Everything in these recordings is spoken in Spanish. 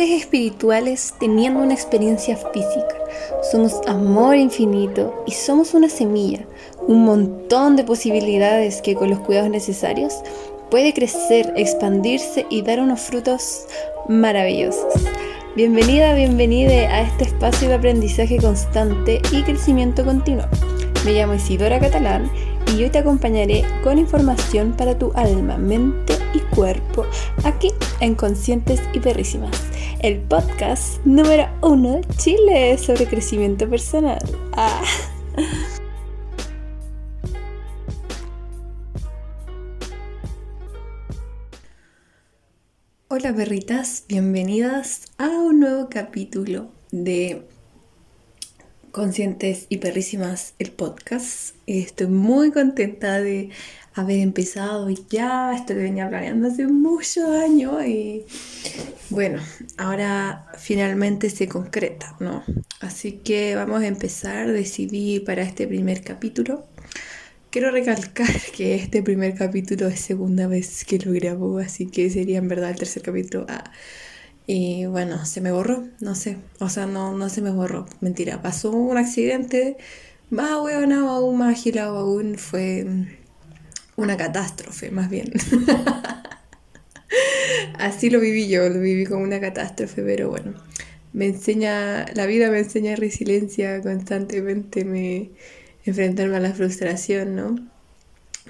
Espirituales teniendo una experiencia física. Somos amor infinito y somos una semilla, un montón de posibilidades que con los cuidados necesarios puede crecer, expandirse y dar unos frutos maravillosos. Bienvenida, bienvenida a este espacio de aprendizaje constante y crecimiento continuo. Me llamo Isidora Catalán y hoy te acompañaré con información para tu alma, mente y cuerpo aquí en Conscientes y Perrísimas, el podcast número uno de Chile sobre crecimiento personal. Ah. Hola perritas, bienvenidas a un nuevo capítulo de Conscientes y Perrísimas, el podcast. Estoy muy contenta de haber empezado y ya, esto que venía planeando hace muchos años y bueno, ahora finalmente se concreta, ¿no? Así que vamos a empezar, decidí para este primer capítulo. Quiero recalcar que este primer capítulo es segunda vez que lo grabo, así que sería en verdad el tercer capítulo. Ah, y bueno, se me borró, no sé. O sea, no, no se me borró. Mentira, pasó un accidente más bueno, aún más agilado aún. Fue una catástrofe, más bien. Así lo viví yo, lo viví como una catástrofe, pero bueno. Me enseña, la vida me enseña resiliencia constantemente, me enfrentarme a la frustración, ¿no?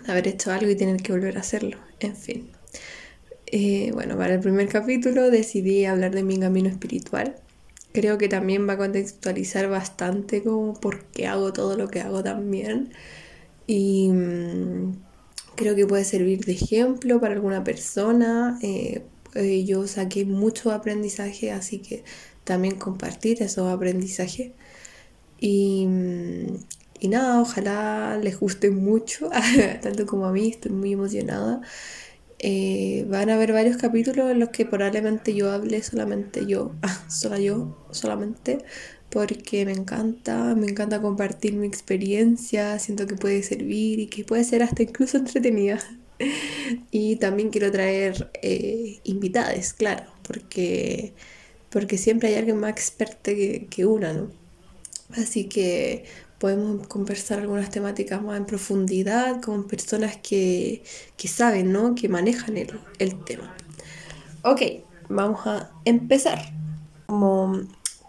Haber hecho algo y tener que volver a hacerlo, en fin. Eh, bueno, para el primer capítulo decidí hablar de mi camino espiritual. Creo que también va a contextualizar bastante como por qué hago todo lo que hago también. Y mm, creo que puede servir de ejemplo para alguna persona. Eh, eh, yo saqué mucho aprendizaje, así que también compartir esos aprendizajes. Y, mm, y nada, ojalá les guste mucho, tanto como a mí, estoy muy emocionada. Eh, van a haber varios capítulos en los que probablemente yo hable solamente yo, solo yo, solamente, porque me encanta, me encanta compartir mi experiencia, siento que puede servir y que puede ser hasta incluso entretenida. y también quiero traer eh, invitades, claro, porque, porque siempre hay alguien más experto que, que una, ¿no? Así que podemos conversar algunas temáticas más en profundidad con personas que, saben, ¿no? Que manejan el, el, tema. Ok, vamos a empezar. Como,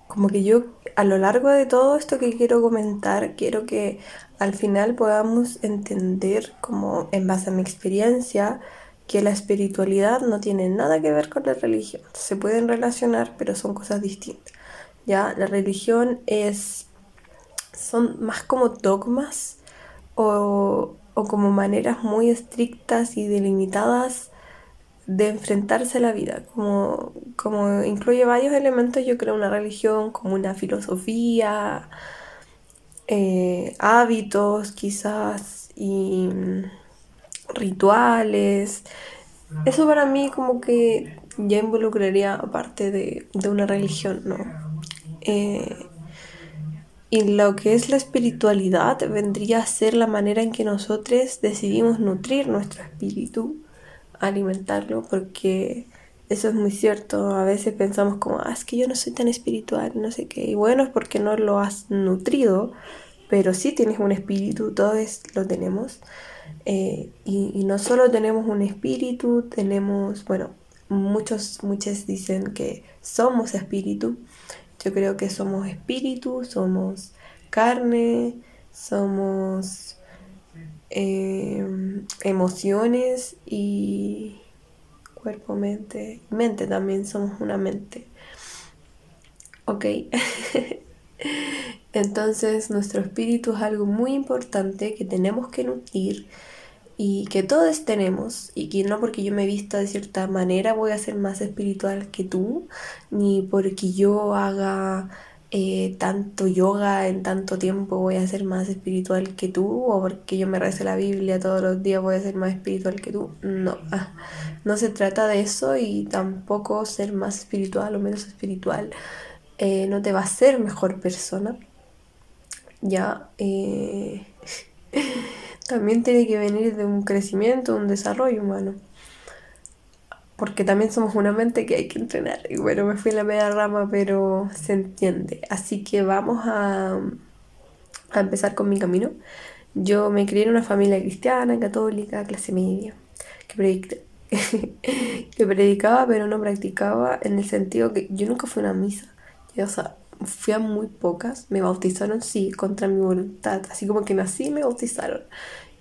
como que yo a lo largo de todo esto que quiero comentar, quiero que al final podamos entender, como en base a mi experiencia, que la espiritualidad no tiene nada que ver con la religión. Se pueden relacionar, pero son cosas distintas. Ya, la religión es son más como dogmas o, como maneras muy estrictas y delimitadas de enfrentarse a la vida, como, como incluye varios elementos, yo creo, una religión, como una filosofía, eh, hábitos quizás y rituales. Eso para mí como que ya involucraría aparte de, de una religión, ¿no? Eh, y lo que es la espiritualidad vendría a ser la manera en que nosotros decidimos nutrir nuestro espíritu, alimentarlo, porque eso es muy cierto. A veces pensamos como, ah, es que yo no soy tan espiritual, no sé qué. Y bueno, es porque no lo has nutrido, pero sí tienes un espíritu, todos lo tenemos. Eh, y, y, no solo tenemos un espíritu, tenemos, bueno, muchos, muchos dicen que somos espíritu yo creo que somos espíritu, somos carne, somos em, emociones y cuerpo, mente. Mente también somos una mente. Ok. Entonces nuestro espíritu es algo muy importante que tenemos que nutrir y que todos tenemos y que no porque yo me vista de cierta manera voy a ser más espiritual que tú, ni porque yo haga eh, tanto yoga en tanto tiempo voy a ser más espiritual que tú, o porque yo me rece la Biblia todos los días voy a ser más espiritual que tú. No, ah, no se trata de eso y tampoco ser más espiritual o menos espiritual eh, no te va a hacer mejor persona. Ya. Eh, también tiene que venir de un crecimiento, un desarrollo humano. Porque también somos una mente que hay que entrenar. Y bueno, me fui en la media rama, pero se entiende. Así que vamos a, a empezar con mi camino. Yo me crié en una familia cristiana, católica, clase media, que, que predicaba pero no practicaba en el sentido que yo nunca fui a una misa. o sea, fui a muy pocas, me bautizaron sí, contra mi voluntad, así como que nací me bautizaron.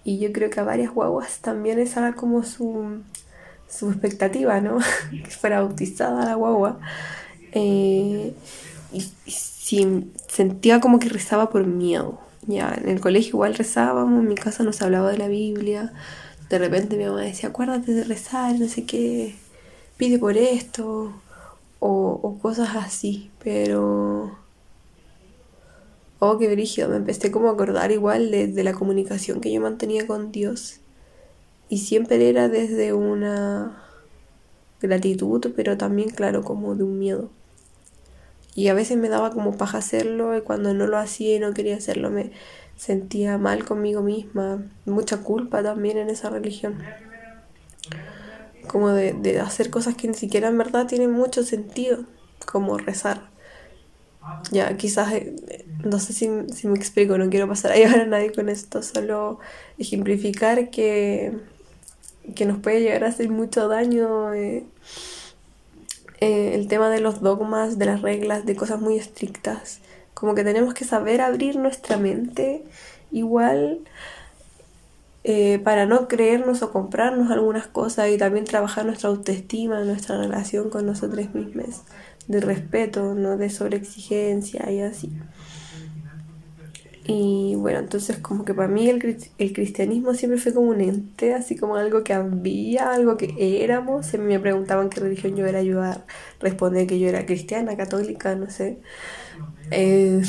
Y yo creo que a varias guaguas también esa era como su, su expectativa, ¿no? que fuera bautizada la guagua. Eh, y, y sentía como que rezaba por miedo. Ya, en el colegio igual rezábamos, en mi casa no se hablaba de la Biblia. De repente mi mamá decía, acuérdate de rezar, no sé qué, pide por esto, o, o cosas así, pero... Oh, qué brígido, me empecé como a acordar igual de, de la comunicación que yo mantenía con Dios. Y siempre era desde una gratitud, pero también, claro, como de un miedo. Y a veces me daba como paja hacerlo y cuando no lo hacía y no quería hacerlo me sentía mal conmigo misma. Mucha culpa también en esa religión. Como de, de hacer cosas que ni siquiera en verdad tienen mucho sentido, como rezar. Ya, quizás, eh, no sé si, si, me explico, no quiero pasar a llevar a nadie con esto, solo ejemplificar que, que nos puede llegar a hacer mucho daño eh, eh, el tema de los dogmas, de las reglas, de cosas muy estrictas. Como que tenemos que saber abrir nuestra mente igual eh, para no creernos o comprarnos algunas cosas y también trabajar nuestra autoestima, nuestra relación con nosotros mismos, de respeto, no de sobreexigencia y así. Y bueno, entonces como que para mí el, el, cristianismo siempre fue como un ente, así como algo que había, algo que éramos. Si me preguntaban qué religión yo era, yo a responder que yo era cristiana, católica, no sé. Eh,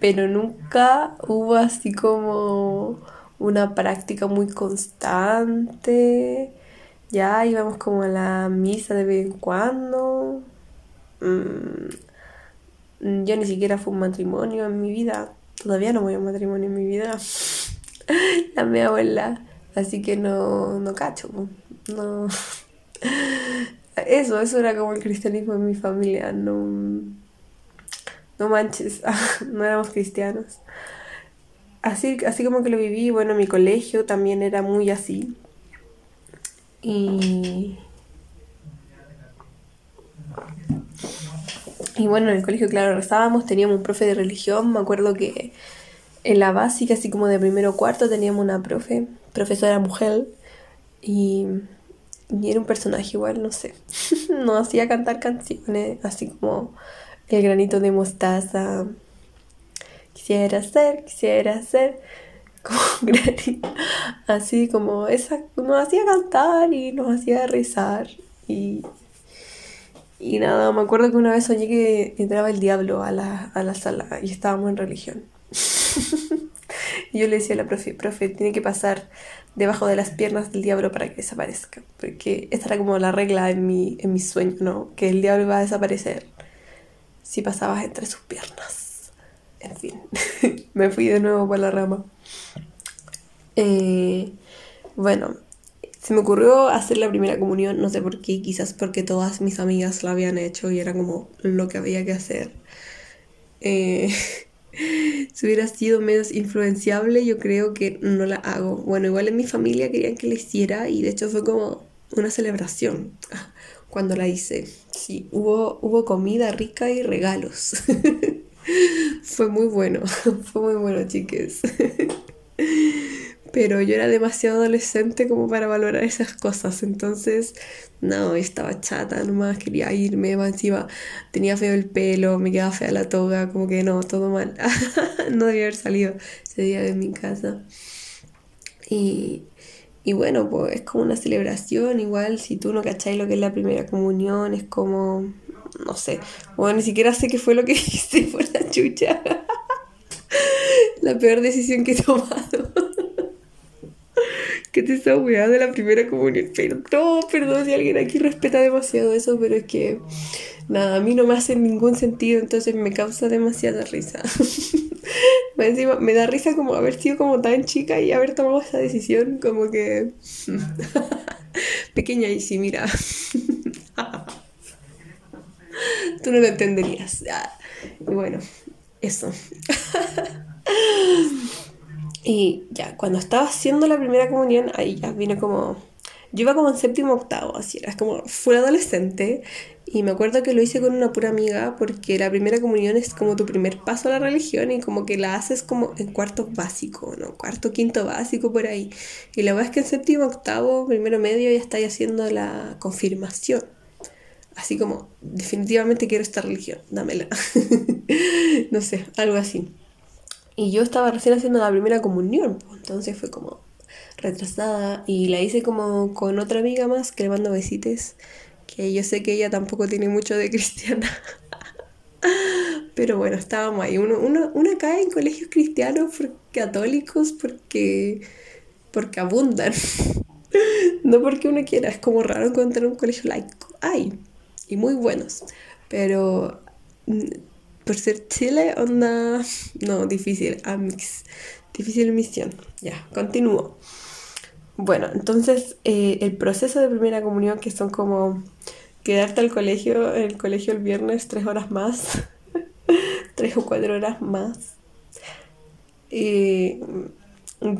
pero nunca hubo así como una práctica muy constante. Ya íbamos como a la misa de vez en cuando. Mm, yo ni siquiera fue un matrimonio en mi vida. Todavía no voy a matrimonio en mi vida. La mi abuela. Así que no, no cacho. No. Eso, eso era como el cristianismo en mi familia. No. No manches. No éramos cristianos. Así, así como que lo viví, bueno, mi colegio también era muy así. Y Y bueno, en el colegio, claro, rezábamos, teníamos un profe de religión, me acuerdo que en la básica, así como de primero o cuarto, teníamos una profe, profesora mujer, y, era un personaje igual, no sé, nos hacía cantar canciones, así como el granito de mostaza, quisiera ser, quisiera ser, como granito, así como esa, nos hacía cantar y nos hacía rezar, y y nada, me acuerdo que una vez soñé que entraba el diablo a la, a la sala y estábamos en religión. y yo le decía a la profe, profe, tiene que pasar debajo de las piernas del diablo para que desaparezca. Porque esta era como la regla en mi, en mi sueño, ¿no? Que el diablo iba a desaparecer si pasabas entre sus piernas. En fin, me fui de nuevo por la rama. Eh, bueno, se me ocurrió hacer la primera comunión, no sé por qué, quizás porque todas mis amigas la habían hecho y era como lo que había que hacer. Eh, si hubiera sido menos influenciable, yo creo que no la hago. Bueno, igual en mi familia querían que la hiciera y de hecho fue como una celebración cuando la hice. Sí, hubo, hubo comida rica y regalos. fue muy bueno, fue muy bueno, chiques pero yo era demasiado adolescente como para valorar esas cosas, entonces no, estaba chata nomás, quería irme, encima tenía feo el pelo, me quedaba fea la toga, como que no, todo mal, no debía haber salido ese día de mi casa. Y, y bueno, pues es como una celebración, igual si tú no cacháis lo que es la primera comunión, es como, no sé, bueno, ni siquiera sé qué fue lo que hice por la chucha. la peor decisión que he tomado que te está weá de la primera comunión. Pero no, perdón si alguien aquí respeta demasiado eso, pero es que nada, a mí no me hace ningún sentido, entonces me causa demasiada risa. Encima, me da risa como haber sido como tan chica y haber tomado esa decisión, como que... Pequeña y sí, mira. Tú no lo entenderías. Y bueno, eso. Y ya, cuando estaba haciendo la primera comunión, ahí ya vine como... Yo iba como en séptimo octavo, así era, como fue adolescente y me acuerdo que lo hice con una pura amiga porque la primera comunión es como tu primer paso a la religión y como que la haces como en cuarto básico, ¿no? Cuarto, quinto básico por ahí. Y la verdad es que en séptimo, octavo, primero medio ya estáis haciendo la confirmación. Así como, definitivamente quiero esta religión, dámela. no sé, algo así. Y yo estaba recién haciendo la primera comunión, entonces fue como retrasada y la hice como con otra amiga más que le mando besitos que yo sé que ella tampoco tiene mucho de cristiana. Pero bueno, estábamos ahí. Uno, uno, cae en colegios cristianos católicos porque, porque abundan. no porque uno quiera, es como raro encontrar un colegio laico. Hay, y muy buenos. Pero mm, por ser Chile, onda. No, difícil. Amix. Difícil misión. Ya, continúo. Bueno, entonces eh, el proceso de primera comunión, que son como quedarte al colegio, el colegio el viernes tres horas más, tres o cuatro horas más,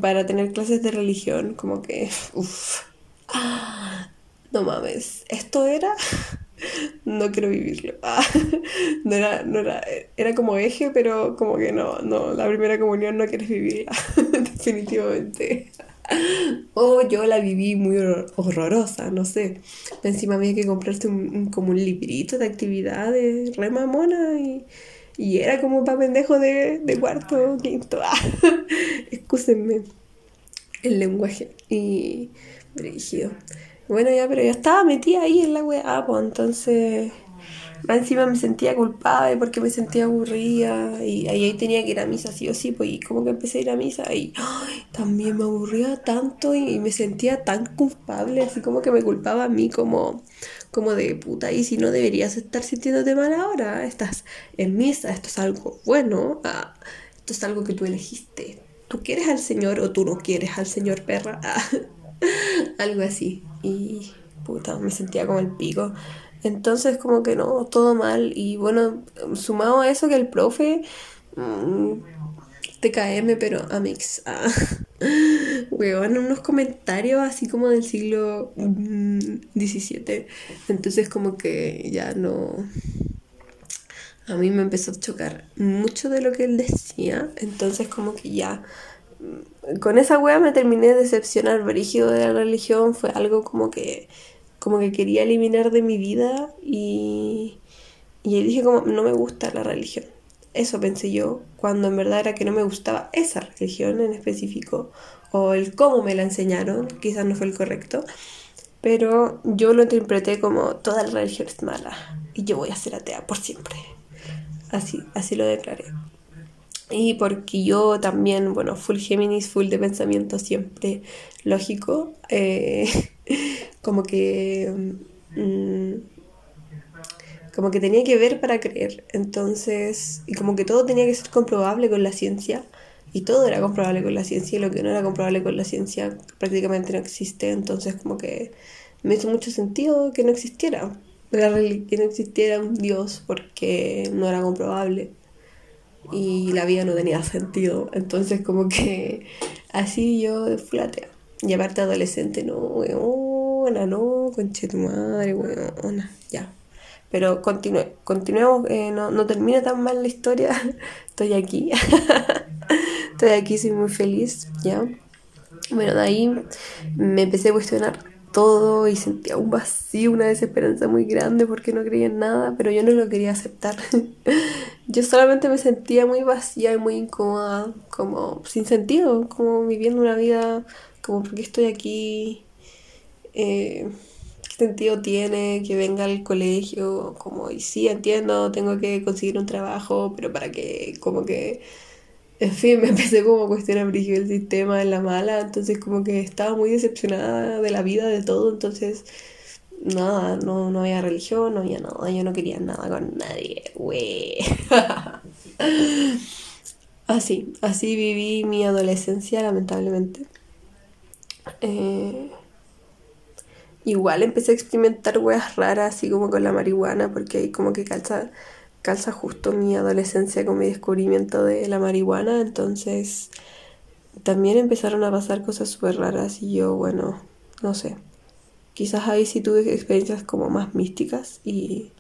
para tener clases de religión, como que, uff, no mames, esto era, no quiero vivirlo, no era, no era, era como eje, pero como que no, no, la primera comunión no quieres vivirla, definitivamente. O yo la viví muy horrorosa, no sé. Encima había que comprarse un, como un librito de actividades re mamona y, y era como para pendejo de, de cuarto, quinto. Ah, excúsenme el lenguaje. Y dirigido. Bueno, ya, pero yo estaba metida ahí en la weá, pues entonces encima me sentía culpable porque me sentía aburrida y ahí, tenía que ir a misa sí o sí, pues y como que empecé a ir a misa y también me aburría tanto y, me sentía tan culpable, así como que me culpaba a mí como, como de puta, y si no deberías estar sintiéndote mal ahora, estás en misa, esto es algo bueno, ah, esto es algo que tú elegiste, tú quieres al Señor o tú no quieres al Señor perra, algo así y puta, me sentía como el pico. Entonces como que no, todo mal. Y bueno, sumado a eso que el profe... Mmm, TKM, pero a mix. Ah. Weón, unos comentarios así como del siglo XVII. Mm, Entonces como que ya no... A mí me empezó a chocar mucho de lo que él decía. Entonces como que ya... Con esa wea me terminé de decepcionar. Brígido de la religión fue algo como que como que quería eliminar de mi vida y, y dije como no me gusta la religión. Eso pensé yo, cuando en verdad era que no me gustaba esa religión en específico, o el cómo me la enseñaron, quizás no fue el correcto, pero yo lo interpreté como toda la religión es mala y yo voy a ser atea por siempre. Así, así lo declaré. Y porque yo también, bueno, full Géminis, full de pensamiento siempre lógico, eh, como que... Mm, como que tenía que ver para creer. Entonces, y como que todo tenía que ser comprobable con la ciencia. Y todo era comprobable con la ciencia y lo que no era comprobable con la ciencia prácticamente no existe. Entonces como que me hizo mucho sentido que no existiera. Que no existiera un Dios porque no era comprobable. Y la vida no tenía sentido. Entonces como que así yo fui atea. Y aparte adolescente, no, weona, no, conche tu madre, weona, ya. Pero continuemos, eh, no, no termina tan mal la historia, estoy aquí, estoy aquí, soy muy feliz, ya. Bueno, de ahí me empecé a cuestionar todo y sentía un vacío, una desesperanza muy grande porque no creía en nada, pero yo no lo quería aceptar. yo solamente me sentía muy vacía y muy incómoda, como sin sentido, como viviendo una vida como porque estoy aquí, eh, qué sentido tiene que venga al colegio, como, y sí, entiendo, tengo que conseguir un trabajo, pero para que, como que, en fin, me empecé como a cuestionar el sistema en la mala, entonces como que estaba muy decepcionada de la vida, de todo, entonces nada, no, no había religión, no había nada, yo no quería nada con nadie, güey. así, así viví mi adolescencia, lamentablemente. Eh, igual empecé a experimentar weas raras, así como con la marihuana, porque ahí como que calza, calza justo mi adolescencia con mi descubrimiento de la marihuana, entonces también empezaron a pasar cosas súper raras y yo, bueno, no sé. Quizás ahí sí tuve experiencias como más místicas y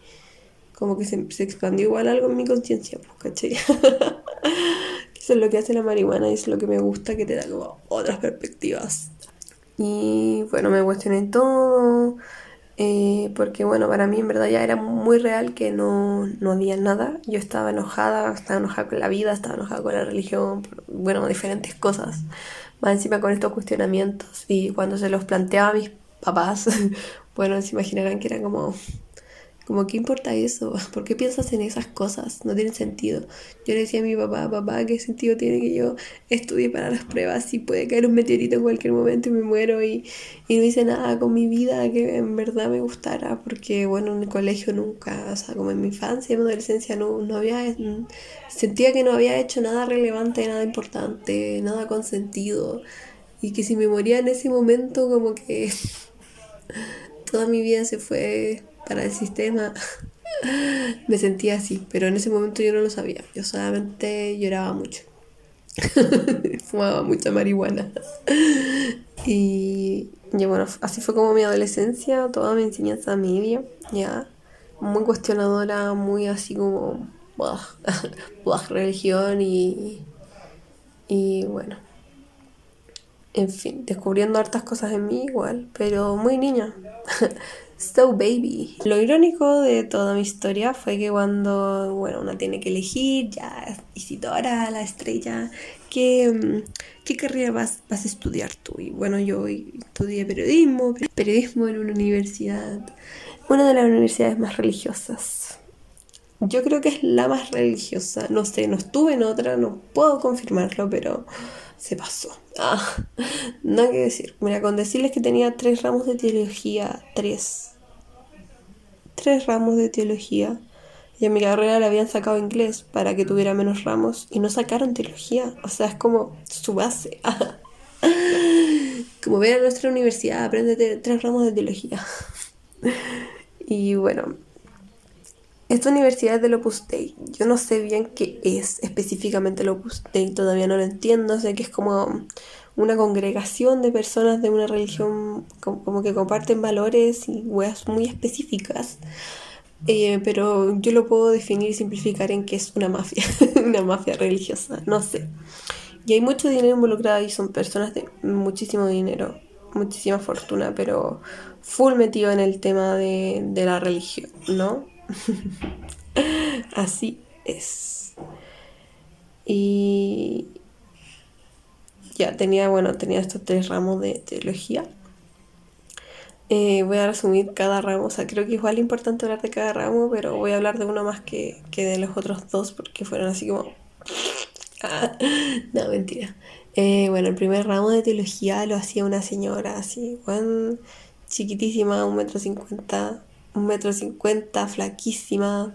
como que se, expandió igual algo en mi conciencia, pues, ¿cachai? Eso es lo que hace la marihuana y es lo que me gusta, que te da como otras perspectivas. Y bueno, me cuestioné todo, eh, porque bueno, para mí en verdad ya era muy real que no, no había nada. Yo estaba enojada, estaba enojada con la vida, estaba enojada con la religión, bueno, diferentes cosas. Más encima con estos cuestionamientos. Y cuando se los planteaba a mis papás, bueno, se imaginarán que era como como, ¿qué importa eso? ¿Por qué piensas en esas cosas? No tiene sentido. Yo le decía a mi papá, papá, ¿qué sentido tiene que yo estudie para las pruebas si puede caer un meteorito en cualquier momento y me muero y, y no hice nada con mi vida que en verdad me gustara? Porque, bueno, en el colegio nunca, o sea, como en mi infancia, en mi adolescencia, no, no había, sentía que no había hecho nada relevante, nada importante, nada con sentido. Y que si me moría en ese momento, como que toda mi vida se fue para el sistema. Me sentía así, pero en ese momento yo no lo sabía. Yo solamente lloraba mucho. Fumaba mucha marihuana. y, bueno, así fue como mi adolescencia, toda mi enseñanza media, ya. Muy cuestionadora, muy así como. religión y. Y bueno. En fin, descubriendo hartas cosas en mí igual, pero muy niña. So Baby. Lo irónico de toda mi historia fue que cuando, bueno, uno tiene que elegir, ya, Isidora, la estrella, ¿qué, qué carrera vas, vas a estudiar tú? Y bueno, yo estudié periodismo, periodismo en una universidad, una de las universidades más religiosas. Yo creo que es la más religiosa, no sé, no estuve en otra, no puedo confirmarlo, pero se pasó. Ah, nada que decir. Mira, con decirles que tenía tres ramos de teología, tres tres ramos de teología. Y a mi carrera le habían sacado inglés para que tuviera menos ramos y no sacaron teología. O sea, es como su base. como ver a nuestra universidad, aprende tres ramos de teología. y bueno, esta universidad es del Opus Dei. Yo no sé bien qué es específicamente el Opus Dei, todavía no lo entiendo. Sé que es como una congregación de personas de una religión como que comparten valores y weas muy específicas. Eh, pero yo lo puedo definir y simplificar en que es una mafia, una mafia religiosa, no sé. Y hay mucho dinero involucrado y son personas de muchísimo dinero, muchísima fortuna, pero full metido en el tema de, de la religión, ¿no? Así es. Y, ya tenía, bueno, tenía estos tres ramos de teología. Eh, voy a resumir cada ramo, o sea, creo que igual es importante hablar de cada ramo, pero voy a hablar de uno más que, de los otros dos porque fueron así como... no, mentira. Eh, bueno, el primer ramo de teología lo hacía una señora así, bueno, chiquitísima, un metro cincuenta, un metro cincuenta, flaquísima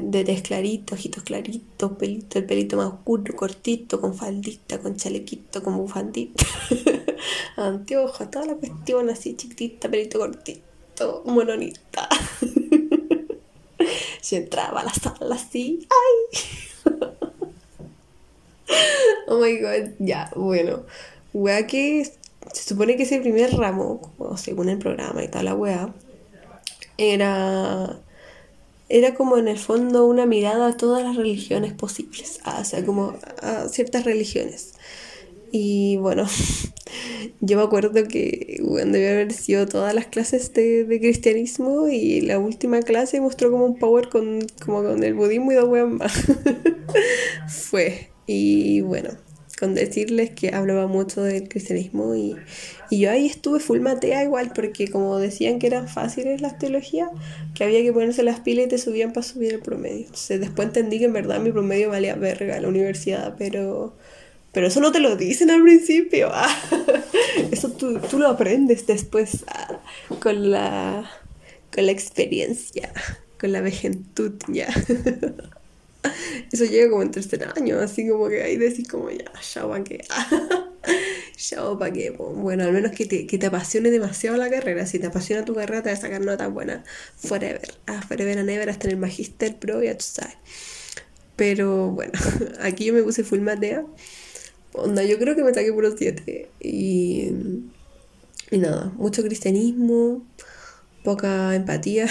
de, de clarito, ojitos claritos, pelito, el pelito más oscuro, cortito, con faldita, con chalequito, con bufandita, anteojos, toda la cuestión así chiquitita, pelito cortito, mononita. Se entraba a la sala así, ¡ay! oh my god, ya, bueno. Wea que se supone que ese primer ramo, según el programa y tal la wea, era era como en el fondo una mirada a todas las religiones posibles, o sea, como a ciertas religiones. Y bueno, yo me acuerdo que bueno, debe haber sido todas las clases de, cristianismo y la última clase mostró como un power con, como con el budismo y dos weas. Fue. Y bueno, con decirles que hablaba mucho del cristianismo y, yo ahí estuve full matea igual porque como decían que eran fáciles las teologías, que había que ponerse las pilas y te subían para subir el promedio. Entonces después entendí que en verdad mi promedio valía verga la universidad, pero... Pero eso no te lo dicen al principio. Ah. Eso tú, tú, lo aprendes después ah, con, la, con la experiencia, con la vejentud ya. Eso llega como en tercer año, así como que ahí decís como ya, ya que Show, ¿para qué? Bueno, al menos que te, que te apasione demasiado la carrera. Si te apasiona tu carrera, te vas a sacar nota buena. Forever. Ah, forever and ever, hasta en el Magister Pro, ya tú sabes. Pero bueno, aquí yo me puse full matea. Onda, yo creo que me saqué puro 7. Y, y nada, mucho cristianismo, poca empatía.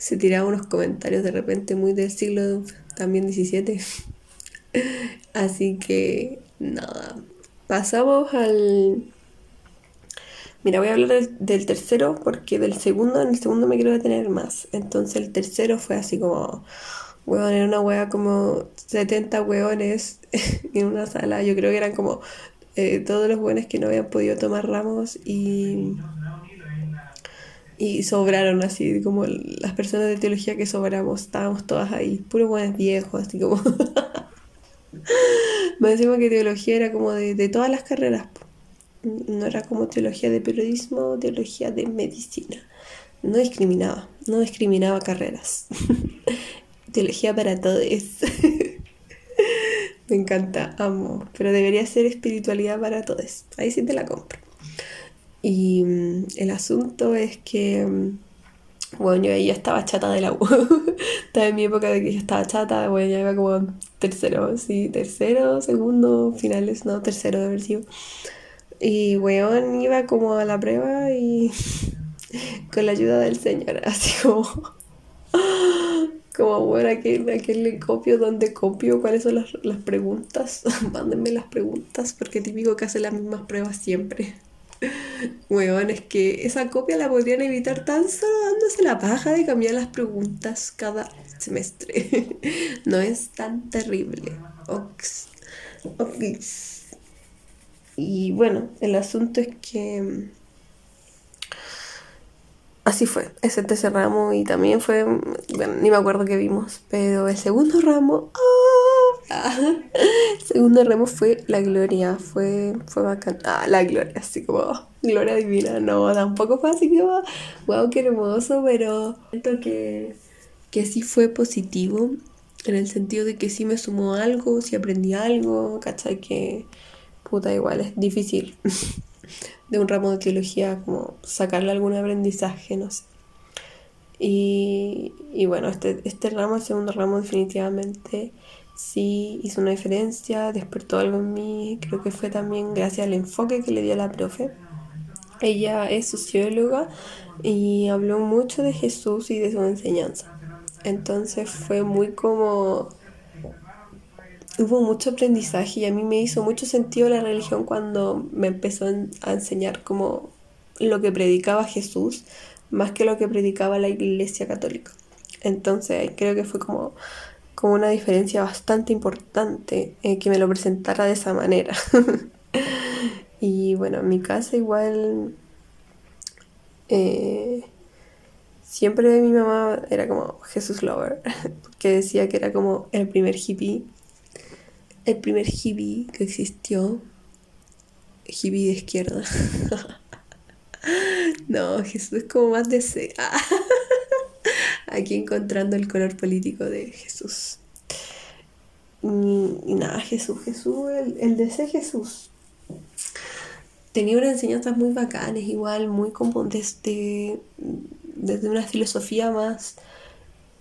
Se tiraban unos comentarios de repente muy del siglo también 17. Así que nada, pasamos al... Mira, voy a hablar del, tercero porque del segundo, en el segundo me quiero detener más. Entonces el tercero fue así como, weón, era una wea como 70 weones en una sala. Yo creo que eran como eh, todos los weones que no habían podido tomar ramos y y sobraron así, como las personas de teología que sobramos, estábamos todas ahí, puros buenos viejos, así como... Me decimos que teología era como de, todas las carreras, no era como teología de periodismo, teología de medicina. No discriminaba, no discriminaba carreras. teología para todos. Me encanta, amo, pero debería ser espiritualidad para todos. Ahí sí te la compro. Y mm, el asunto es que, mm, bueno, yo ya estaba chata de la U. estaba en mi época de que ya estaba chata, bueno, ya iba como tercero, sí, tercero, segundo, finales, no, tercero de haber sido. Y weón iba como a la prueba y con la ayuda del Señor, así como, como bueno, ¿a quién, le copio? ¿Dónde copio? ¿Cuáles son las, las preguntas? Mándenme las preguntas, porque típico que hace las mismas pruebas siempre. Weón, es que esa copia la podrían evitar tan solo dándose la paja de cambiar las preguntas cada semestre. no es tan terrible. Ox. Ox. Y bueno, el asunto es que mm, así fue. Ese tercer ramo y también fue, bueno, ni me acuerdo qué vimos, pero el segundo ramo, segundo ramo fue la gloria, fue, fue bacán. Ah, la gloria, así como gloria divina, no, tampoco fue así como, wow, qué hermoso, pero siento que, que sí fue positivo en el sentido de que sí me sumó algo, sí aprendí algo, ¿cachai? Que puta igual es difícil de un ramo de teología como sacarle algún aprendizaje, no sé. Y, y bueno, este, este ramo, el segundo ramo definitivamente sí hizo una diferencia, despertó algo en mí, creo que fue también gracias al enfoque que le dio la profe. Ella es socióloga y habló mucho de Jesús y de su enseñanza. Entonces fue muy como... Hubo mucho aprendizaje y a mí me hizo mucho sentido la religión cuando me empezó a enseñar como lo que predicaba Jesús más que lo que predicaba la Iglesia Católica. Entonces creo que fue como como una diferencia bastante importante eh, que me lo presentara de esa manera. y bueno, en mi casa igual eh, siempre mi mamá era como Jesús Lover, que decía que era como el primer hippie, el primer hippie que existió, hippie de izquierda. no, Jesús es como más de... aquí encontrando el color político de Jesús. Y, nada, Jesús, Jesús, el, el de ser Jesús. Tenía unas enseñanzas muy bacanas, igual, muy como desde, desde una filosofía más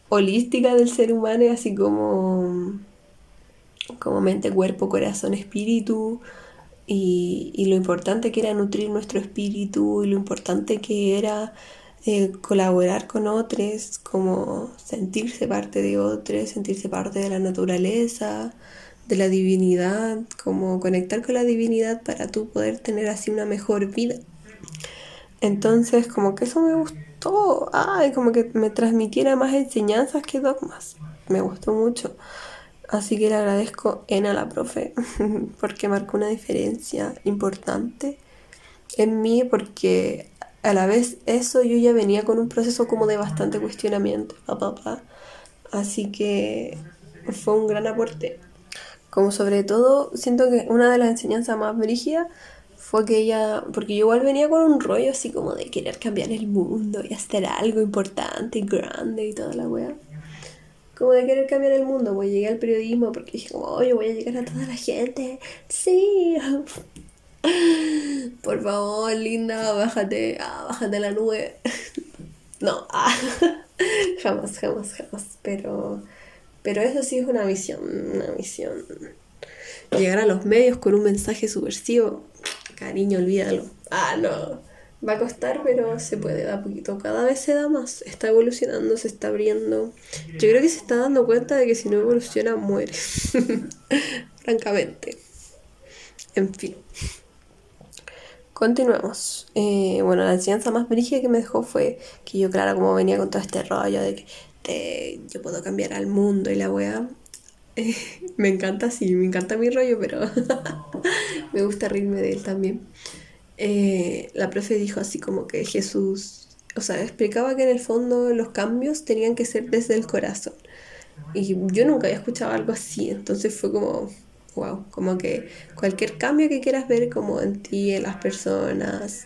holística del ser humano, así como, como mente, cuerpo, corazón, espíritu. Y, y lo importante que era nutrir nuestro espíritu y lo importante que era colaborar con otros, como sentirse parte de otros, sentirse parte de la naturaleza, de la divinidad, como conectar con la divinidad para tú poder tener así una mejor vida. Entonces, como que eso me gustó, ay, como que me transmitiera más enseñanzas que dogmas. Me gustó mucho. Así que le agradezco en a la profe porque marcó una diferencia importante en mí porque a la vez eso yo ya venía con un proceso como de bastante cuestionamiento, así que fue un gran aporte. Como sobre todo, siento que una de las enseñanzas más brígidas fue que ella, porque yo igual venía con un rollo así como de querer cambiar el mundo y hacer algo importante y grande y toda la wea. como de querer cambiar el mundo, pues llegué al periodismo porque dije como, oye, voy a llegar a toda la gente, sí, por favor, linda, bájate, ah, bájate la nube, no, ah. jamás, jamás, jamás, pero, pero eso sí es una misión, una misión, llegar a los medios con un mensaje subversivo, cariño, olvídalo, ah, no, Va a costar, pero se puede, da poquito. Cada vez se da más. Está evolucionando, se está abriendo. Yo creo que se está dando cuenta de que si no evoluciona, muere. Francamente. En fin. Continuemos. Eh, bueno, la enseñanza más brígida que me dejó fue que yo, claro, como venía con todo este rollo de que yo puedo cambiar al mundo y la weá. me encanta, sí, me encanta mi rollo, pero me gusta reírme de él también. Eh, la profe dijo así como que Jesús, o sea, explicaba que en el fondo los cambios tenían que ser desde el corazón. Y yo nunca había escuchado algo así, entonces fue como, wow, como que cualquier cambio que quieras ver como en ti, en las personas,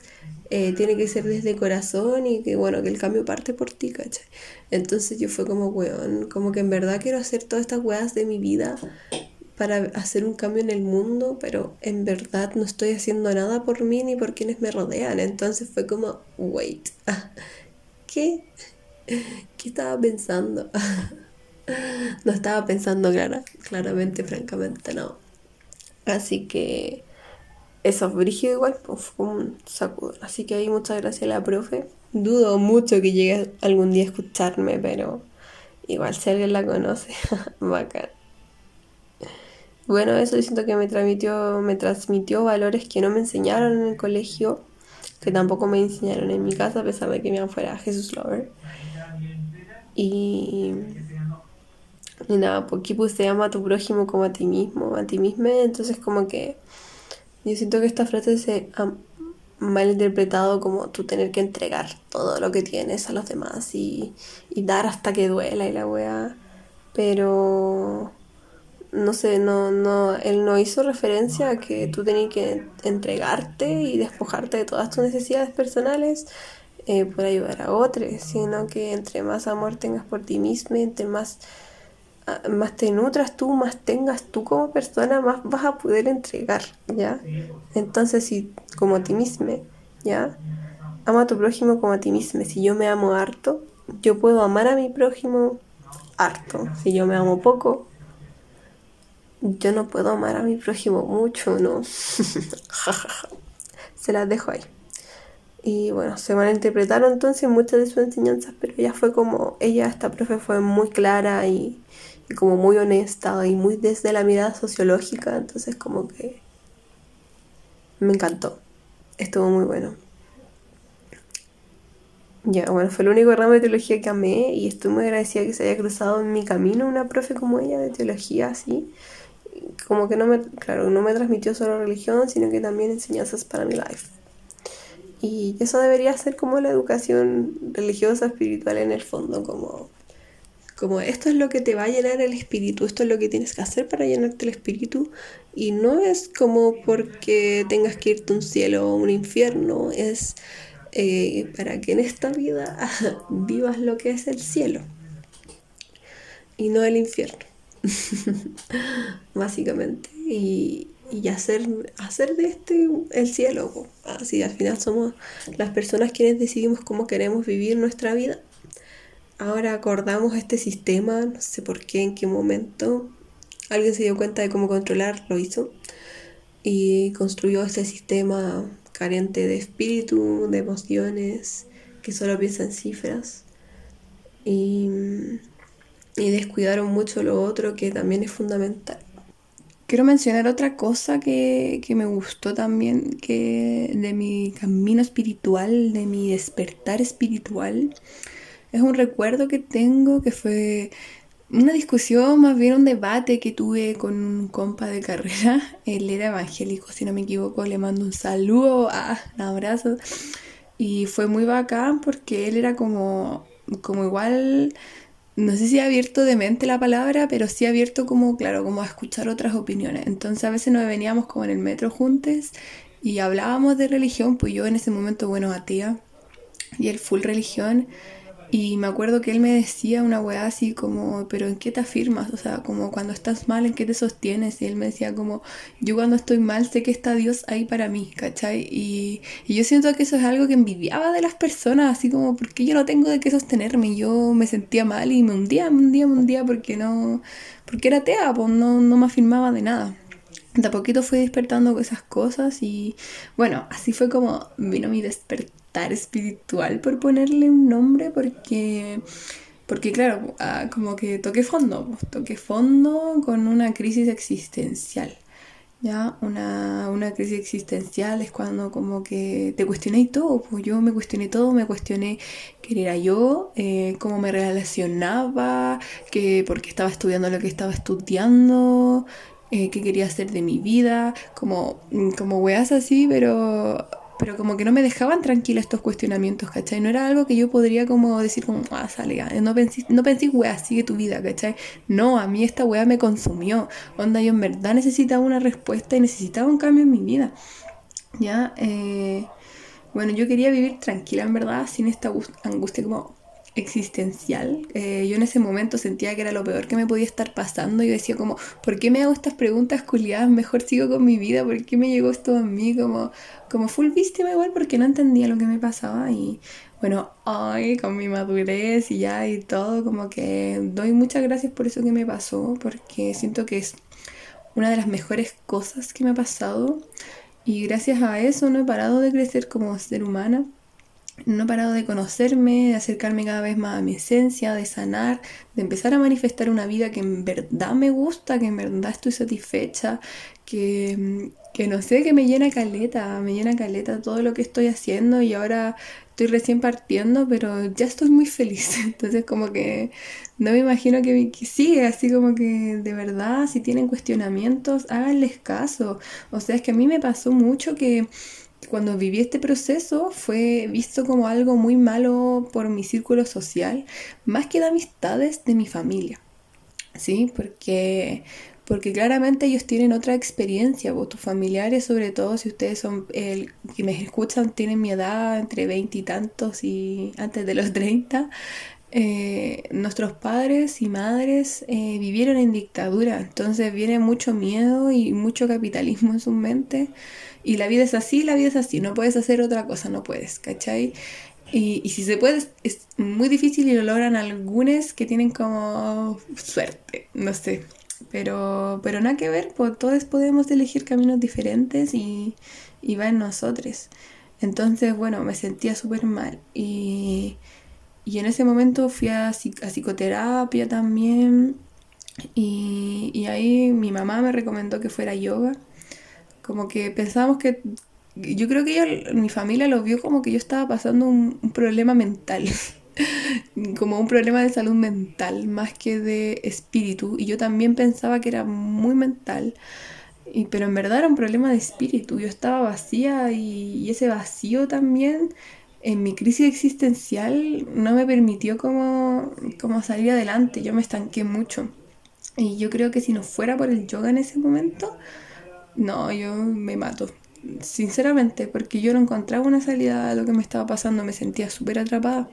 eh, tiene que ser desde corazón y que bueno, que el cambio parte por ti, ¿cachai? Entonces yo fue como, weón, como que en verdad quiero hacer todas estas weas de mi vida para hacer un cambio en el mundo, pero en verdad no estoy haciendo nada por mí ni por quienes me rodean. Entonces fue como, wait, ¿qué? ¿Qué estaba pensando? no estaba pensando clara, claramente, francamente, no. Así que eso, brígido igual, pues fue un sacudo. Así que ahí muchas gracias a la profe. Dudo mucho que llegue algún día a escucharme, pero igual si alguien la conoce, bacán. Bueno, eso siento que me transmitió, me transmitió valores que no me enseñaron en el colegio, que tampoco me enseñaron en mi casa, a pesar de que mi fuera Jesús Lover. Y, y nada, porque pues se llama a tu prójimo como a ti mismo, a ti misma, entonces como que yo siento que esta frase se ha malinterpretado como tú tener que entregar todo lo que tienes a los demás y, y dar hasta que duela y la wea. Pero no sé, no, no, él no hizo referencia a que tú tenías que entregarte y despojarte de todas tus necesidades personales eh, por ayudar a otros, sino que entre más amor tengas por ti mismo, entre más, más te nutras tú, más tengas tú como persona, más vas a poder entregar, ¿ya? Entonces, si como a ti mismo, ¿ya? Ama a tu prójimo como a ti mismo. Si yo me amo harto, yo puedo amar a mi prójimo harto. Si yo me amo poco, yo no puedo amar a mi prójimo mucho, ¿no? se las dejo ahí. Y bueno, se malinterpretaron entonces muchas de sus enseñanzas, pero ella fue como, ella, esta profe fue muy clara y, y como muy honesta y muy desde la mirada sociológica, entonces como que me encantó. Estuvo muy bueno. Ya, bueno, fue el único ramo de teología que amé y estoy muy agradecida que se haya cruzado en mi camino una profe como ella de teología así como que no me, claro, no me transmitió solo religión, sino que también enseñanzas para mi life. Y eso debería ser como la educación religiosa, espiritual en el fondo, como, como esto es lo que te va a llenar el espíritu, esto es lo que tienes que hacer para llenarte el espíritu. Y no es como porque tengas que irte a un cielo o un infierno, es eh, para que en esta vida vivas lo que es el cielo y no el infierno. básicamente, y, y, hacer, hacer de este el cielo. Así al final somos las personas quienes decidimos cómo queremos vivir nuestra vida. Ahora acordamos este sistema, no sé por qué, en qué momento. Alguien se dio cuenta de cómo controlar, lo hizo. Y construyó este sistema carente de espíritu, de emociones, que solo piensa en cifras. Y y descuidaron mucho lo otro que también es fundamental. Quiero mencionar otra cosa que, que, me gustó también que de mi camino espiritual, de mi despertar espiritual. Es un recuerdo que tengo que fue una discusión, más bien un debate que tuve con un compa de carrera. Él era evangélico, si no me equivoco. Le mando un saludo, ah, un abrazo. Y fue muy bacán porque él era como, como igual no sé si abierto de mente la palabra, pero sí abierto como, claro, como a escuchar otras opiniones. Entonces a veces nos veníamos como en el metro juntos y hablábamos de religión, pues yo en ese momento, bueno, atea y el full religión. Y me acuerdo que él me decía una weá así como, pero ¿en qué te afirmas? O sea, como cuando estás mal, ¿en qué te sostienes? Y él me decía como, yo cuando estoy mal sé que está Dios ahí para mí, ¿cachai? Y, y yo siento que eso es algo que envidiaba de las personas, así como, porque yo no tengo de qué sostenerme? Yo me sentía mal y me hundía, me hundía, me hundía porque no, porque era atea, pues no, no me afirmaba de nada. De a poquito fui despertando esas cosas y bueno, así fue como vino mi despertar espiritual, por ponerle un nombre, porque, porque claro, ah, como que toqué fondo, pues, toqué fondo con una crisis existencial. ¿ya? Una, una, crisis existencial es cuando como que te cuestioné todo, pues yo me cuestioné todo, me cuestioné quién era yo, eh, cómo me relacionaba, que, por qué estaba estudiando lo que estaba estudiando, eh, qué quería hacer de mi vida, como, como weas así, pero pero como que no me dejaban tranquila estos cuestionamientos, ¿cachai? No era algo que yo podría como decir como, ah, sale, no pensé, no pensé, weá, sigue tu vida, ¿cachai? No, a mí esta weá me consumió. Onda, yo en verdad necesitaba una respuesta y necesitaba un cambio en mi vida. Ya, eh, bueno, yo quería vivir tranquila, en verdad, sin esta angustia como existencial. Eh, yo en ese momento sentía que era lo peor que me podía estar pasando. Yo decía como, ¿por qué me hago estas preguntas culiadas? Mejor sigo con mi vida. ¿Por qué me llegó esto a mí? Como, como full víctima igual porque no entendía lo que me pasaba. Y bueno, hoy con mi madurez y ya y todo, como que doy muchas gracias por eso que me pasó. Porque siento que es una de las mejores cosas que me ha pasado. Y gracias a eso no he parado de crecer como ser humana no he parado de conocerme, de acercarme cada vez más a mi esencia, de sanar, de empezar a manifestar una vida que en verdad me gusta, que en verdad estoy satisfecha, que, que no sé, que me llena caleta, me llena caleta todo lo que estoy haciendo y ahora estoy recién partiendo, pero ya estoy muy feliz. Entonces como que no me imagino que, que, sigue, así como que de verdad, si tienen cuestionamientos, háganles caso. O sea, es que a mí me pasó mucho que cuando viví este proceso fue visto como algo muy malo por mi círculo social, más que de amistades de mi familia. ¿Sí? Porque, porque claramente ellos tienen otra experiencia, o tus familiares, sobre todo si ustedes son, el que me escuchan, tienen mi edad entre veinte y tantos y antes de los 30. Eh, nuestros padres y madres eh, vivieron en dictadura, entonces viene mucho miedo y mucho capitalismo en su mente y la vida es así, la vida es así, no puedes hacer otra cosa, no puedes, ¿cachai? Y, si se puede, es muy difícil y lo logran algunos que tienen como suerte, no sé. Pero, pero nada que ver, pues todos podemos elegir caminos diferentes y, y va en nosotros. Entonces, bueno, me sentía súper mal. Y, y, en ese momento fui a, a psicoterapia también. Y, y, ahí mi mamá me recomendó que fuera yoga. Como que pensábamos que. Yo creo que ella, mi familia lo vio como que yo estaba pasando un, problema mental. como un problema de salud mental más que de espíritu. Y yo también pensaba que era muy mental. Y, pero en verdad era un problema de espíritu. Yo estaba vacía y, y ese vacío también en mi crisis existencial no me permitió como, como salir adelante. Yo me estanqué mucho. Y yo creo que si no fuera por el yoga en ese momento, no, yo me mato. Sinceramente, porque yo no encontraba una salida a lo que me estaba pasando, me sentía súper atrapada.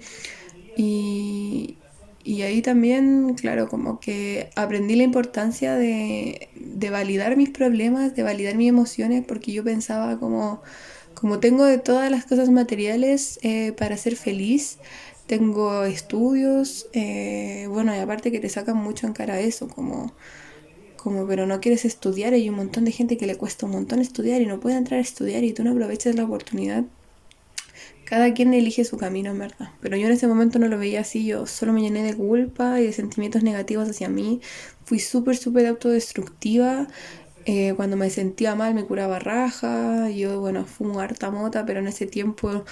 Y, y ahí también, claro, como que aprendí la importancia de, de, validar mis problemas, de validar mis emociones, porque yo pensaba como, como tengo de todas las cosas materiales eh, para ser feliz, tengo estudios, eh, bueno, y aparte que te sacan mucho en cara eso, como como pero no quieres estudiar, hay un montón de gente que le cuesta un montón estudiar y no puede entrar a estudiar y tú no aprovechas la oportunidad. Cada quien elige su camino, en verdad. Pero yo en ese momento no lo veía así, yo solo me llené de culpa y de sentimientos negativos hacia mí. Fui súper, súper autodestructiva. Eh, cuando me sentía mal me curaba raja. Yo, bueno, fumo harta mota, pero en ese tiempo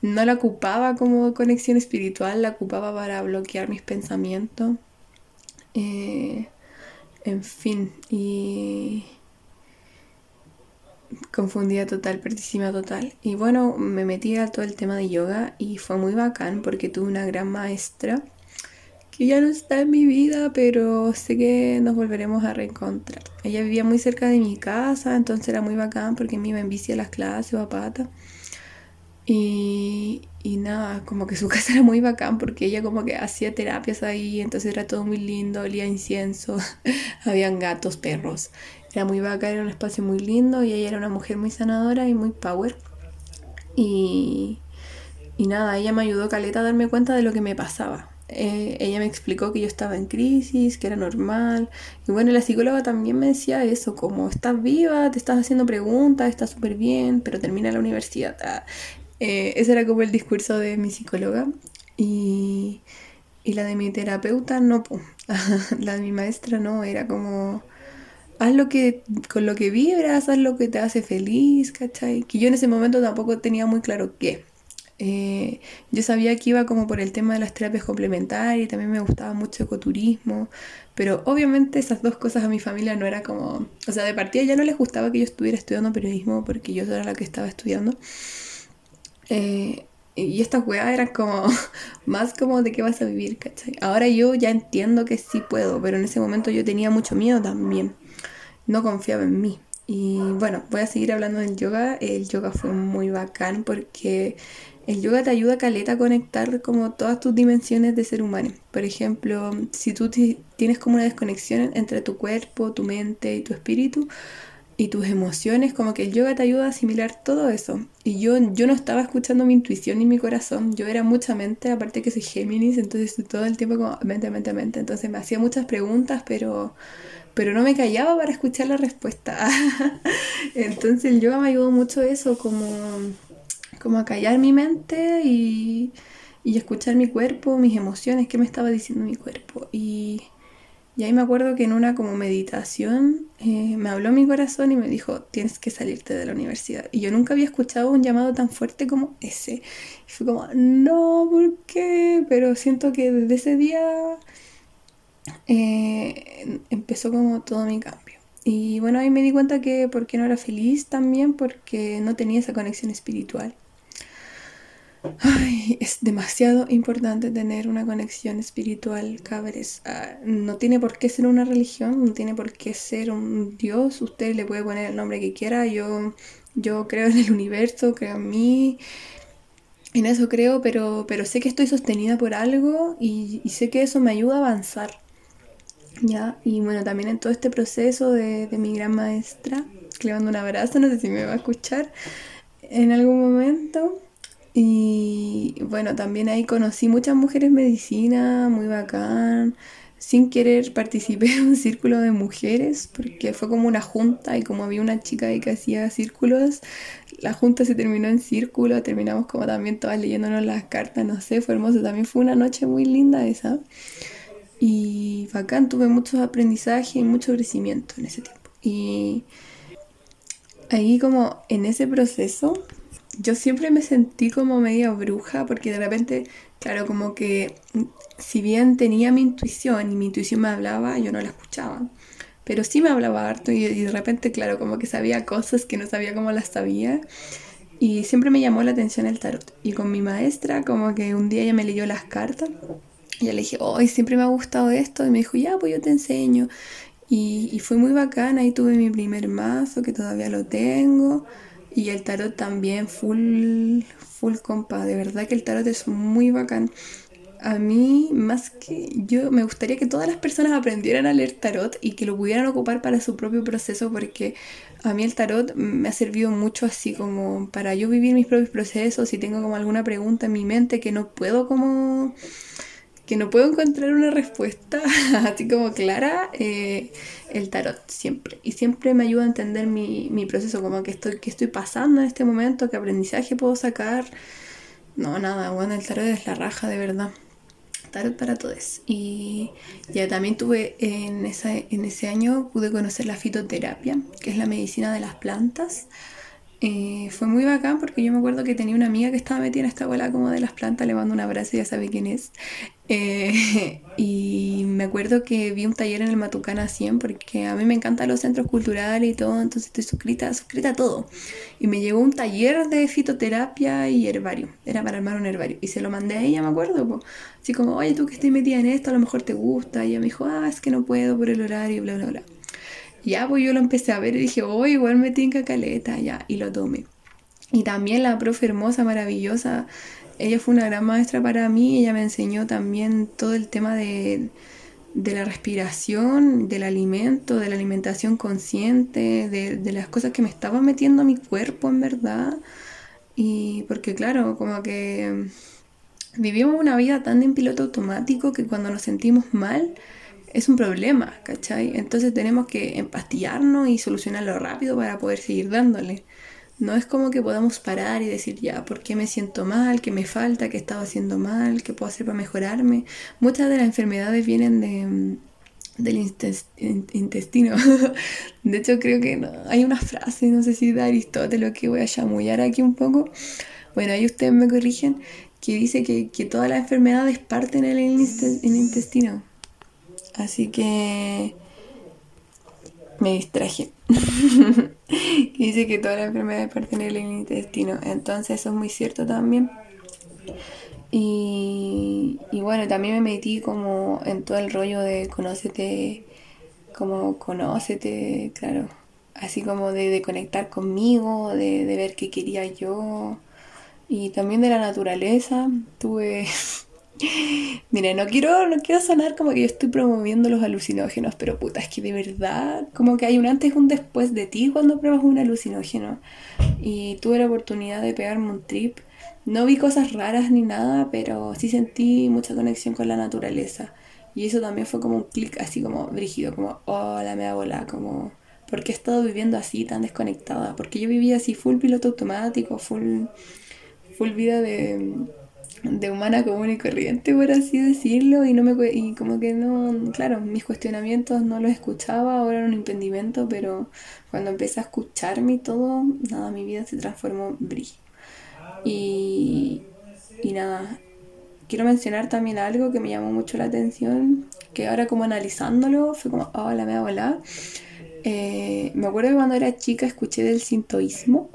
no la ocupaba como conexión espiritual, la ocupaba para bloquear mis pensamientos. Eh, en fin, y confundida total, perdísima total. Y bueno, me metí a todo el tema de yoga y fue muy bacán porque tuve una gran maestra que ya no está en mi vida, pero sé que nos volveremos a reencontrar. Ella vivía muy cerca de mi casa, entonces era muy bacán porque me iba en bici a las clases o a pata. Y, y nada, como que su casa era muy bacán porque ella como que hacía terapias ahí, entonces era todo muy lindo, olía incienso, habían gatos, perros. Era muy bacán, era un espacio muy lindo y ella era una mujer muy sanadora y muy power. Y, y nada, ella me ayudó Caleta a darme cuenta de lo que me pasaba. Eh, ella me explicó que yo estaba en crisis, que era normal. Y bueno, la psicóloga también me decía eso, como estás viva, te estás haciendo preguntas, estás súper bien, pero termina la universidad. Ah, eh, ese era como el discurso de mi psicóloga. Y, y la de mi terapeuta, no, la de mi maestra no, era como haz lo que, con lo que vibras, haz lo que te hace feliz, ¿cachai? Que yo en ese momento tampoco tenía muy claro qué. Eh, yo sabía que iba como por el tema de las terapias complementarias también me gustaba mucho ecoturismo, pero obviamente esas dos cosas a mi familia no era como, o sea, de partida ya no les gustaba que yo estuviera estudiando periodismo porque yo era la que estaba estudiando. Eh, y estas weas eran como más como de qué vas a vivir, ¿cachai? Ahora yo ya entiendo que sí puedo, pero en ese momento yo tenía mucho miedo también. No confiaba en mí. Y bueno, voy a seguir hablando del yoga. El yoga fue muy bacán porque el yoga te ayuda a caleta a conectar como todas tus dimensiones de ser humano. Por ejemplo, si tú tienes como una desconexión entre tu cuerpo, tu mente y tu espíritu y tus emociones, como que el yoga te ayuda a asimilar todo eso. Y yo, yo no estaba escuchando mi intuición ni mi corazón, yo era mucha mente, aparte que soy Géminis, entonces todo el tiempo como mente, mente, mente. Entonces me hacía muchas preguntas, pero pero no me callaba para escuchar la respuesta. Entonces el yoga me ayudó mucho eso, como como a callar mi mente y, y escuchar mi cuerpo, mis emociones, qué me estaba diciendo mi cuerpo. Y, y ahí me acuerdo que en una como meditación eh, me habló mi corazón y me dijo, tienes que salirte de la universidad. Y yo nunca había escuchado un llamado tan fuerte como ese. Y fue como, no, ¿por qué? Pero siento que desde ese día eh, empezó como todo mi cambio. Y bueno, ahí me di cuenta que porque no era feliz también, porque no tenía esa conexión espiritual. Ay, es demasiado importante tener una conexión espiritual, cabres. Ah, no tiene por qué ser una religión, no tiene por qué ser un Dios. Usted le puede poner el nombre que quiera. Yo, yo creo en el universo, creo en mí. En eso creo, pero, pero sé que estoy sostenida por algo y, sé que eso me ayuda a avanzar. ¿Ya? Y bueno, también en todo este proceso de, de mi gran maestra, que le mando un abrazo, no sé si me va a escuchar en algún momento. Y bueno, también ahí conocí muchas mujeres medicina, muy bacán. Sin querer participé en un círculo de mujeres porque fue como una junta y como había una chica ahí que hacía círculos, la junta se terminó en círculo, terminamos como también todas leyéndonos las cartas, no sé, fue hermoso, también fue una noche muy linda esa. Y bacán, tuve muchos aprendizajes y mucho crecimiento en ese tiempo. Y ahí como en ese proceso yo siempre me sentí como media bruja porque de repente, claro, como que mm, si bien tenía mi intuición y mi intuición me hablaba, yo no la escuchaba. Pero sí me hablaba harto y, de repente, claro, como que sabía cosas que no sabía cómo las sabía. Y siempre me llamó la atención el tarot. Y con mi maestra, como que un día ella me leyó las cartas. Y yo le dije, hoy siempre me ha gustado esto. Y me dijo, ya, pues yo te enseño. Y, y fue muy bacana. Ahí tuve mi primer mazo, que todavía lo tengo. Y el tarot también, full, full compa. De verdad que el tarot es muy bacán. A mí, más que yo, me gustaría que todas las personas aprendieran a leer tarot y que lo pudieran ocupar para su propio proceso, porque a mí el tarot me ha servido mucho así como para yo vivir mis propios procesos. y tengo como alguna pregunta en mi mente que no puedo como que no puedo encontrar una respuesta así como clara, eh, el tarot siempre. Y siempre me ayuda a entender mi, mi proceso, como que estoy, que estoy pasando en este momento, qué aprendizaje puedo sacar. No, nada, bueno, el tarot es la raja, de verdad. Tarot para todos. Y ya también tuve en, esa, en ese año, pude conocer la fitoterapia, que es la medicina de las plantas. Eh, fue muy bacán porque yo me acuerdo que tenía una amiga que estaba metida en esta bola como de las plantas, le mando un abrazo, ya sabe quién es. Eh, y me acuerdo que vi un taller en el Matucana 100 porque a mí me encantan los centros culturales y todo, entonces estoy suscrita, suscrita a todo. Y me llegó un taller de fitoterapia y herbario, era para armar un herbario. Y se lo mandé a ella, me acuerdo, así como, oye, tú que estás metida en esto, a lo mejor te gusta. Y ella me dijo, ah, es que no puedo por el horario, bla, bla, bla. Ya, pues yo lo empecé a ver y dije, oh, igual me tinca caleta, ya, y lo tomé. Y también la profe hermosa, maravillosa, ella fue una gran maestra para mí, ella me enseñó también todo el tema de, de la respiración, del alimento, de la alimentación consciente, de, las cosas que me estaba metiendo a mi cuerpo en verdad. Y porque claro, como que vivimos una vida tan en piloto automático que cuando nos sentimos mal es un problema, ¿cachai? Entonces tenemos que empastillarnos y solucionarlo rápido para poder seguir dándole. No es como que podamos parar y decir, ya, ¿por qué me siento mal? ¿Qué me falta? ¿Qué estaba haciendo mal? ¿Qué puedo hacer para mejorarme? Muchas de las enfermedades vienen de, del intestino. de hecho, creo que hay una frase, no sé si de Aristóteles, que voy a chamullar aquí un poco. Bueno, ahí ustedes me corrigen, que dice que, todas las enfermedades parten en el, intestino. Así que me distraje. dice que todas las enfermedades parten en el intestino. Entonces eso es muy cierto también. Y, y, bueno, también me metí como en todo el rollo de conócete, como conócete, claro. Así como de, de conectar conmigo, de, de ver qué quería yo y también de la naturaleza. Tuve... Mira, no quiero, no quiero sonar como que yo estoy promoviendo los alucinógenos, pero puta, es que de verdad, como que hay un antes y un después de ti cuando pruebas un alucinógeno. Y tuve la oportunidad de pegarme un trip. No vi cosas raras ni nada, pero sí sentí mucha conexión con la naturaleza. Y eso también fue como un clic así como brígido, como, oh, la me bola, como, ¿por qué he estado viviendo así tan desconectada? Porque yo vivía así full piloto automático, full full vida de, de humana común y corriente, por así decirlo, y no me y como que no, claro, mis cuestionamientos no los escuchaba, ahora era un impedimento, pero cuando empecé a escucharme y todo, nada, mi vida se transformó brillo. Y, y nada, quiero mencionar también algo que me llamó mucho la atención, que ahora como analizándolo, fue como, oh, la me da volar. Eh, me acuerdo que cuando era chica escuché del sintoísmo,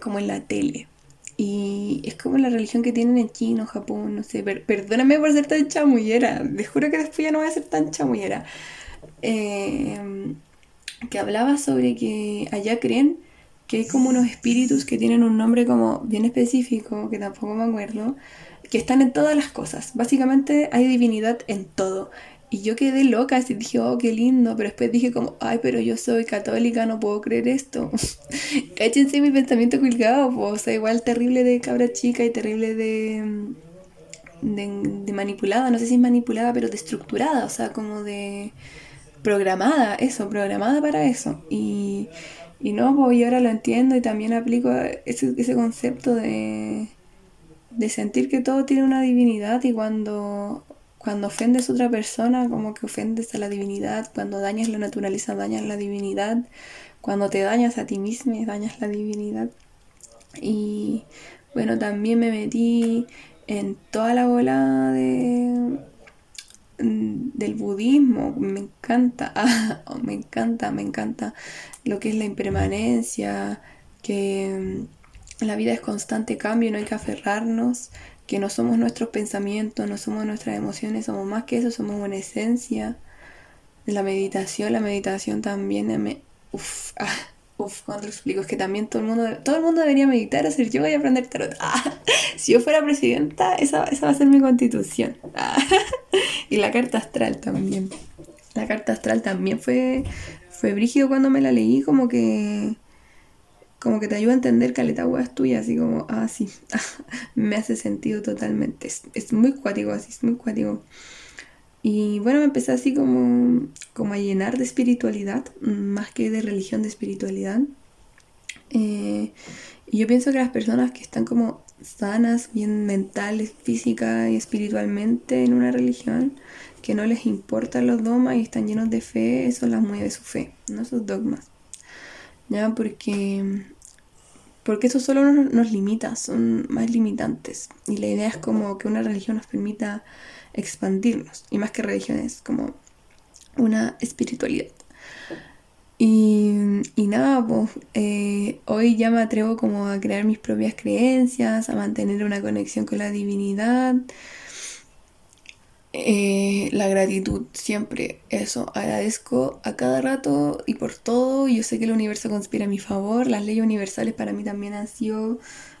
como en la tele. Y es como la religión que tienen en China, Japón, no sé. perdóname por ser tan chamullera. Les juro que después ya no voy a ser tan chamullera. Eh, que hablaba sobre que allá creen que hay como unos espíritus que tienen un nombre como bien específico, que tampoco me acuerdo, que están en todas las cosas. Básicamente hay divinidad en todo. Y yo quedé loca, así dije, oh, qué lindo, pero después dije como, ay, pero yo soy católica, no puedo creer esto. Cáchense mi pensamiento colgado, o sea, igual terrible de cabra chica y terrible de, de, manipulada, no sé si es manipulada, pero de estructurada, o sea, como de programada, eso, programada para eso. Y, y no, pues yo ahora lo entiendo y también aplico ese, ese concepto de, de sentir que todo tiene una divinidad y cuando cuando ofendes a otra persona, como que ofendes a la divinidad. Cuando dañas la naturaleza, dañas la divinidad. Cuando te dañas a ti mismo, dañas la divinidad. Y bueno, también me metí en toda la bola de, del budismo. Me encanta, ah, me encanta, me encanta lo que es la impermanencia, que la vida es constante cambio no hay que aferrarnos que no somos nuestros pensamientos, no somos nuestras emociones, somos más que eso, somos una esencia. La meditación, la meditación también me... Uf, ah, uf, cuando lo explico, es que también todo el mundo, todo el mundo debería meditar, hacer yoga y aprender tarot. Ah, si yo fuera presidenta, esa, esa va a ser mi constitución. Ah, y la carta astral también. La carta astral también fue, fue brígido cuando me la leí, como que como que te ayuda a entender caleta es tuya, así como, ah, sí, me hace sentido totalmente. Es, muy cuático, así, es muy cuático. Y bueno, me empecé así como, como a llenar de espiritualidad, más que de religión, de espiritualidad. Eh, y yo pienso que las personas que están como sanas, bien mentales, física y espiritualmente en una religión, que no les importan los dogmas y están llenos de fe, eso las mueve su fe, no sus dogmas. ¿Ya? Porque, porque eso solo nos, limita, son más limitantes. Y la idea es como que una religión nos permita expandirnos, y más que religiones, como una espiritualidad. Y, y nada, pues eh, hoy ya me atrevo como a crear mis propias creencias, a mantener una conexión con la divinidad, eh, la gratitud, siempre eso. Agradezco a cada rato y por todo. Yo sé que el universo conspira a mi favor. Las leyes universales para mí también han sido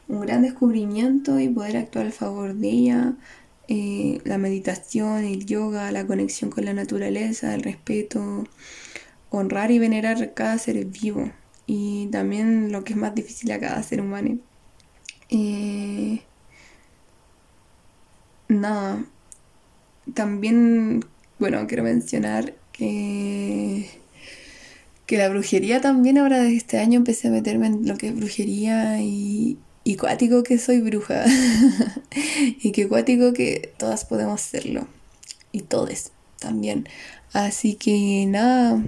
un gran descubrimiento y poder actuar a favor de ella. Eh, la meditación, el yoga, la conexión con la naturaleza, el respeto, honrar y venerar cada ser vivo y también lo que es más difícil a cada ser humano. Eh, nada, también, bueno, quiero mencionar que, que la brujería también ahora desde este año empecé a meterme en lo que es brujería y, y cuático que soy bruja. y que cuático que todas podemos serlo. Y todes también. Así que nada,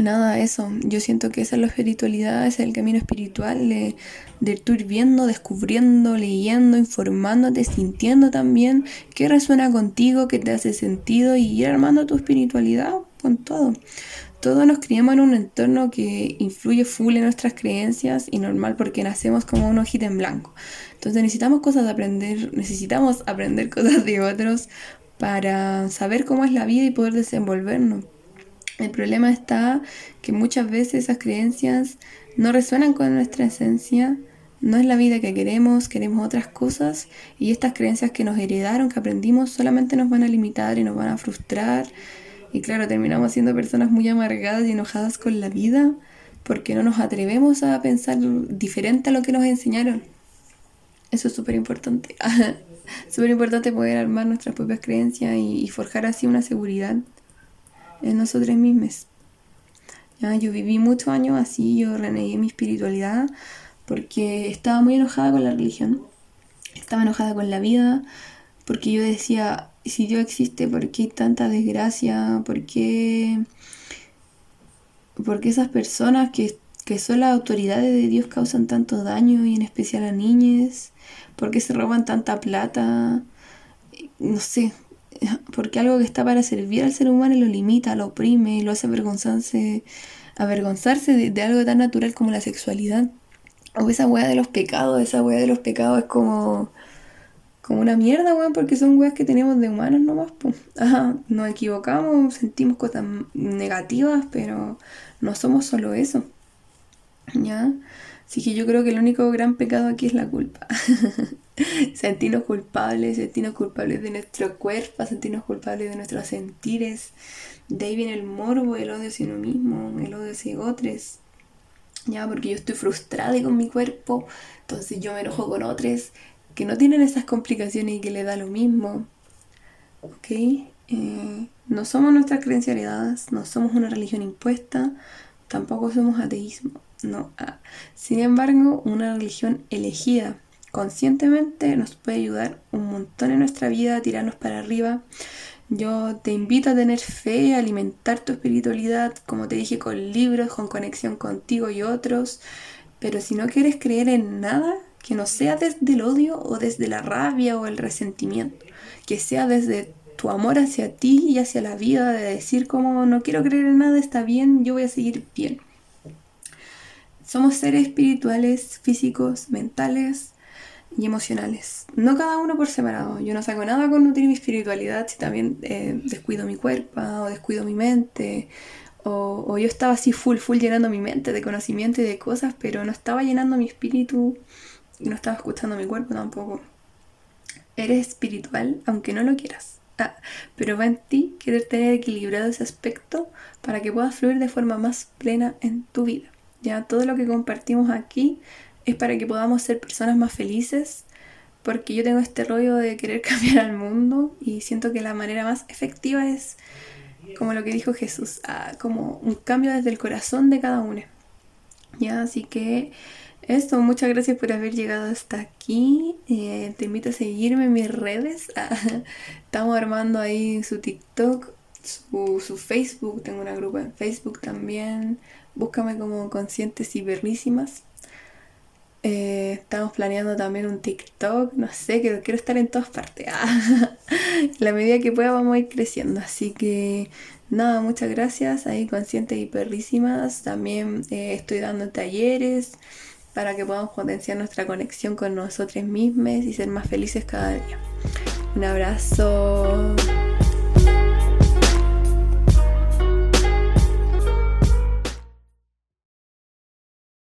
nada, eso. Yo siento que esa es la espiritualidad, ese es el camino espiritual de, de tú ir viendo, descubriendo, leyendo, informándote, sintiendo también qué resuena contigo, qué te hace sentido y ir armando tu espiritualidad con todo todos nos criamos en un entorno que influye full en nuestras creencias y normal porque nacemos como un ojito en blanco. Entonces necesitamos cosas de aprender, necesitamos aprender cosas de otros para saber cómo es la vida y poder desenvolvernos. El problema está que muchas veces esas creencias no resuenan con nuestra esencia, no es la vida que queremos, queremos otras cosas y estas creencias que nos heredaron, que aprendimos, solamente nos van a limitar y nos van a frustrar y claro, terminamos siendo personas muy amargadas y enojadas con la vida porque no nos atrevemos a pensar diferente a lo que nos enseñaron. Eso es súper importante. súper importante poder armar nuestras propias creencias y, forjar así una seguridad en nosotros mismos. Yo viví muchos años así, yo renegué mi espiritualidad porque estaba muy enojada con la religión, estaba enojada con la vida, porque yo decía, si Dios existe, ¿por qué hay tanta desgracia? ¿Por qué, esas personas que, son las autoridades de Dios causan tanto daño y en especial a niñas? ¿Por qué se roban tanta plata? No sé, porque algo que está para servir al ser humano lo limita, lo oprime, lo hace avergonzarse, avergonzarse de, algo tan natural como la sexualidad. O esa weá de los pecados, esa weá de los pecados es como como una mierda, weón, porque son weas que tenemos de humanos nomás, pues. Ajá, nos equivocamos, sentimos cosas negativas, pero no somos solo eso. ¿Ya? Así que yo creo que el único gran pecado aquí es la culpa. sentirnos culpables, sentirnos culpables de nuestro cuerpo, sentirnos culpables de nuestros sentires. De ahí viene el morbo, el odio hacia uno mismo, el odio hacia otros. Ya, porque yo estoy frustrada con mi cuerpo, entonces yo me enojo con otros que no tienen esas complicaciones y que le da lo mismo. ¿Ok? Eh, no somos nuestras creencias heredadas, no somos una religión impuesta, tampoco somos ateísmo. No. Ah. Sin embargo, una religión elegida conscientemente nos puede ayudar un montón en nuestra vida a tirarnos para arriba. Yo te invito a tener fe, a alimentar tu espiritualidad, como te dije, con libros, con conexión contigo y otros. Pero si no quieres creer en nada, que no sea desde el odio o desde la rabia o el resentimiento, que sea desde tu amor hacia ti y hacia la vida, de decir como no quiero creer en nada, está bien, yo voy a seguir bien. Somos seres espirituales, físicos, mentales y emocionales. No cada uno por separado. Yo no saco nada con nutrir mi espiritualidad si también eh, descuido mi cuerpo o descuido mi mente. O, yo estaba así full, full llenando mi mente de conocimiento y de cosas, pero no estaba llenando mi espíritu y no estaba escuchando mi cuerpo tampoco. Eres espiritual, aunque no lo quieras. Ah, pero va en ti querer tener equilibrado ese aspecto para que puedas fluir de forma más plena en tu vida. Ya todo lo que compartimos aquí es para que podamos ser personas más felices, porque yo tengo este rollo de querer cambiar al mundo y siento que la manera más efectiva es como lo que dijo Jesús, como un cambio desde el corazón de cada uno. Ya, así que esto, muchas gracias por haber llegado hasta aquí. Eh, te invito a seguirme en mis redes. Estamos armando ahí su TikTok, su, Facebook. Tengo una grupa en Facebook también. Búscame como Conscientes y Perrísimas. Eh, estamos planeando también un TikTok. No sé, quiero, quiero estar en todas partes. La medida que pueda vamos a ir creciendo. Así que nada, muchas gracias. Ahí Conscientes y Perrísimas. También eh, estoy dando talleres para que podamos potenciar nuestra conexión con nosotros mismos y ser más felices cada día. Un abrazo.